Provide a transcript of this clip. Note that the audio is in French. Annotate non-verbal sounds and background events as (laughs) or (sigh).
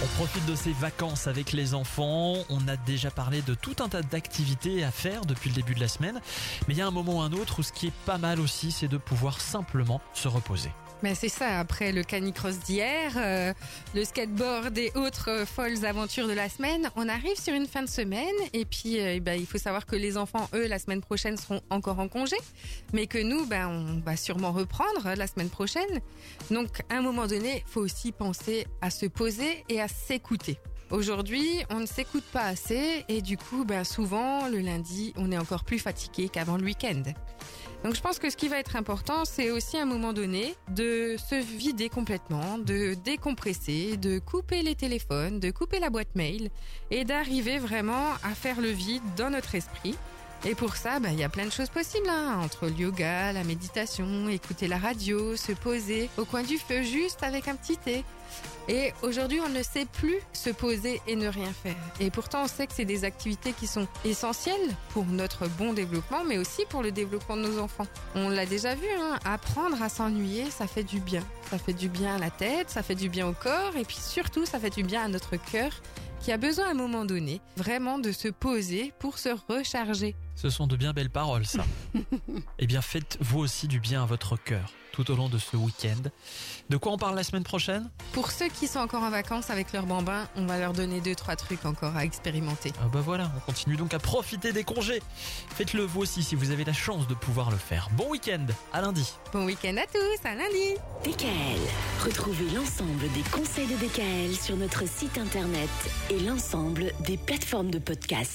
On profite de ces vacances avec les enfants. On a déjà parlé de tout un tas d'activités à faire depuis le début de la semaine. Mais il y a un moment ou un autre où ce qui est pas mal aussi, c'est de pouvoir simplement se reposer. Mais c'est ça, après le canicross d'hier, euh, le skateboard et autres folles aventures de la semaine, on arrive sur une fin de semaine et puis euh, bah, il faut savoir que les enfants, eux, la semaine prochaine seront encore en congé, mais que nous, bah, on va sûrement reprendre la semaine prochaine. Donc à un moment donné, faut aussi penser à se poser et à s'écouter. Aujourd'hui, on ne s'écoute pas assez et du coup, ben, souvent, le lundi, on est encore plus fatigué qu'avant le week-end. Donc je pense que ce qui va être important, c'est aussi à un moment donné de se vider complètement, de décompresser, de couper les téléphones, de couper la boîte mail et d'arriver vraiment à faire le vide dans notre esprit. Et pour ça, ben, il y a plein de choses possibles, hein, entre le yoga, la méditation, écouter la radio, se poser au coin du feu juste avec un petit thé. Et aujourd'hui, on ne sait plus se poser et ne rien faire. Et pourtant, on sait que c'est des activités qui sont essentielles pour notre bon développement, mais aussi pour le développement de nos enfants. On l'a déjà vu, hein, apprendre à s'ennuyer, ça fait du bien. Ça fait du bien à la tête, ça fait du bien au corps, et puis surtout, ça fait du bien à notre cœur qui a besoin à un moment donné vraiment de se poser pour se recharger. Ce sont de bien belles paroles, ça. (laughs) eh bien, faites vous aussi du bien à votre cœur tout au long de ce week-end. De quoi on parle la semaine prochaine? Pour ceux qui sont encore en vacances avec leurs bambins, on va leur donner deux trois trucs encore à expérimenter. Ah bah voilà, on continue donc à profiter des congés. Faites-le vous aussi si vous avez la chance de pouvoir le faire. Bon week-end, à lundi. Bon week-end à tous, à lundi. DKL. Retrouvez l'ensemble des conseils de DKL sur notre site internet et l'ensemble des plateformes de podcast.